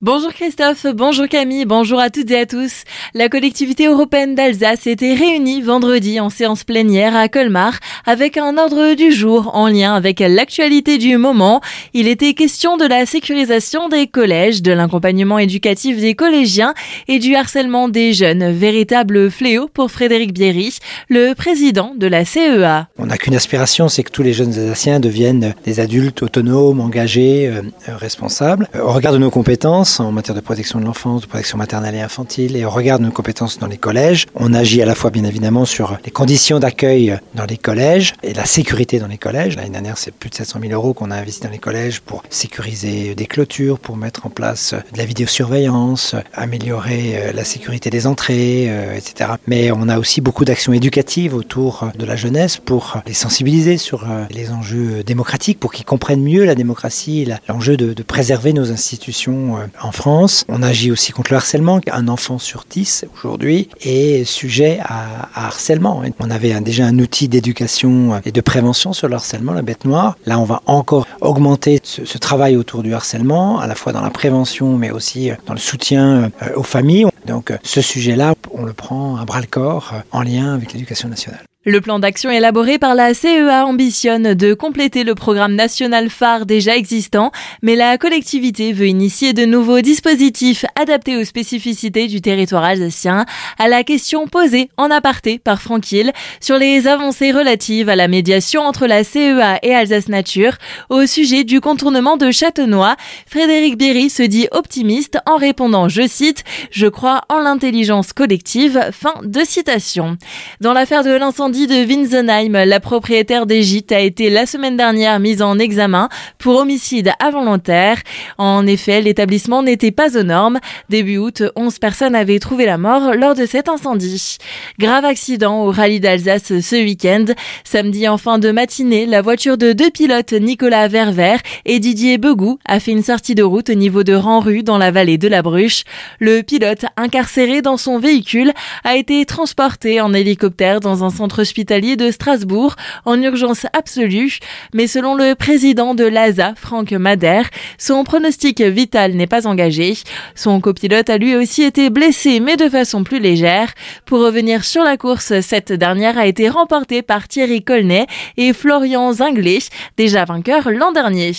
Bonjour Christophe, bonjour Camille, bonjour à toutes et à tous. La collectivité européenne d'Alsace était réunie vendredi en séance plénière à Colmar avec un ordre du jour en lien avec l'actualité du moment. Il était question de la sécurisation des collèges, de l'accompagnement éducatif des collégiens et du harcèlement des jeunes, véritable fléau pour Frédéric Bierry, le président de la CEA. On n'a qu'une aspiration, c'est que tous les jeunes Alsaciens deviennent des adultes autonomes, engagés, euh, responsables. Au regard de nos compétences, en matière de protection de l'enfance, de protection maternelle et infantile, et au regard de nos compétences dans les collèges, on agit à la fois bien évidemment sur les conditions d'accueil dans les collèges et la sécurité dans les collèges. L'année dernière, c'est plus de 700 000 euros qu'on a investi dans les collèges pour sécuriser des clôtures, pour mettre en place de la vidéosurveillance, améliorer euh, la sécurité des entrées, euh, etc. Mais on a aussi beaucoup d'actions éducatives autour de la jeunesse pour les sensibiliser sur euh, les enjeux démocratiques, pour qu'ils comprennent mieux la démocratie, l'enjeu de préserver nos institutions en France. On agit aussi contre le harcèlement. Un enfant sur 10 aujourd'hui est sujet à, harcèlement. On avait déjà un outil d'éducation et de prévention sur le harcèlement, la bête noire. Là, on va encore augmenter ce, travail autour du harcèlement, à la fois dans la prévention, mais aussi dans le soutien euh, aux familles. Donc ce sujet-là, on le prend à bras le corps en lien avec l'éducation nationale. Le plan d'action élaboré par la CEA ambitionne de compléter le programme national phare déjà existant, mais la collectivité veut initier de nouveaux dispositifs adaptés aux spécificités du territoire alsacien, à la question posée en aparté par Franck Hill sur les avancées relatives à la médiation entre la CEA et Alsace Nature au sujet du contournement de Châtenois. Frédéric Berry se dit optimiste en répondant, je cite, je crois en l'intelligence collective, fin de citation. Dans l'affaire de l'incendie de Winsenheim, la propriétaire des gîtes a été la semaine dernière mise en examen pour homicide involontaire. En effet, l'établissement n'était pas aux normes. Début août, 11 personnes avaient trouvé la mort lors de cet incendie. Grave accident au rallye d'Alsace ce week-end. Samedi en fin de matinée, la voiture de deux pilotes, Nicolas Verver et Didier Begou, a fait une sortie de route au niveau de Ranru dans la vallée de la Bruche. Le pilote, incarcéré dans son véhicule, a été transporté en hélicoptère dans un centre hospitalier de Strasbourg en urgence absolue, mais selon le président de l'ASA, Franck Madère, son pronostic vital n'est pas engagé. Son copilote a lui aussi été blessé, mais de façon plus légère. Pour revenir sur la course, cette dernière a été remportée par Thierry Colnet et Florian Zinglet, déjà vainqueurs l'an dernier.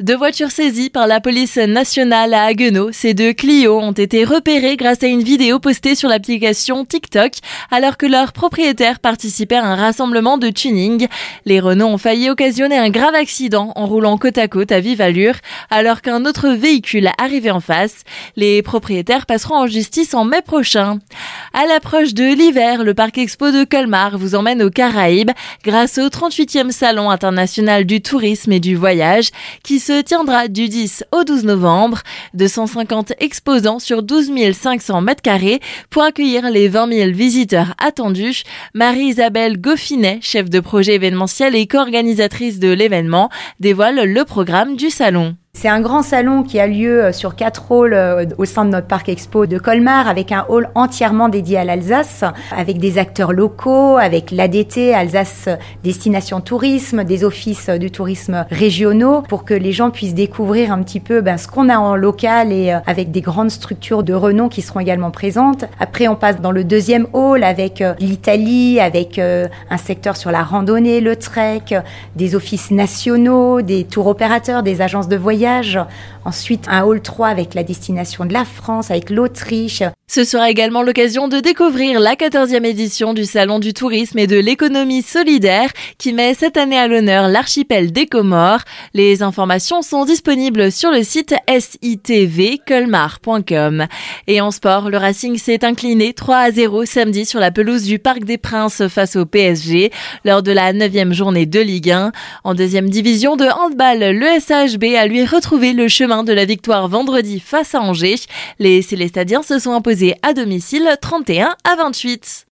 Deux voitures saisies par la police nationale à Haguenau, ces deux Clio ont été repérées grâce à une vidéo postée sur l'application TikTok alors que leurs propriétaires participaient à un rassemblement de tuning. Les Renault ont failli occasionner un grave accident en roulant côte à côte à vive allure alors qu'un autre véhicule arrivait en face. Les propriétaires passeront en justice en mai prochain. À l'approche de l'hiver, le parc expo de Colmar vous emmène aux Caraïbes grâce au 38e salon international du tourisme et du voyage qui se tiendra du 10 au 12 novembre. 250 exposants sur 12 500 mètres carrés pour accueillir les 20 000 visiteurs attendus. Marie-Isabelle Goffinet, chef de projet événementiel et co-organisatrice de l'événement, dévoile le programme du salon. C'est un grand salon qui a lieu euh, sur quatre halls euh, au sein de notre parc expo de Colmar, avec un hall entièrement dédié à l'Alsace, avec des acteurs locaux, avec l'ADT, Alsace Destination Tourisme, des offices du tourisme régionaux, pour que les gens puissent découvrir un petit peu ben, ce qu'on a en local et euh, avec des grandes structures de renom qui seront également présentes. Après, on passe dans le deuxième hall avec l'Italie, avec un secteur sur la randonnée, le trek, des offices nationaux, des tours opérateurs, des agences de Ensuite, un hall 3 avec la destination de la France, avec l'Autriche. Ce sera également l'occasion de découvrir la 14e édition du Salon du tourisme et de l'économie solidaire qui met cette année à l'honneur l'archipel des Comores. Les informations sont disponibles sur le site sitvcolmar.com. Et en sport, le Racing s'est incliné 3 à 0 samedi sur la pelouse du Parc des Princes face au PSG lors de la 9e journée de Ligue 1. En deuxième division de handball, le SHB a lui retrouvé le chemin de la victoire vendredi face à Angers. Les Célestadiens se sont imposés à domicile 31 à 28.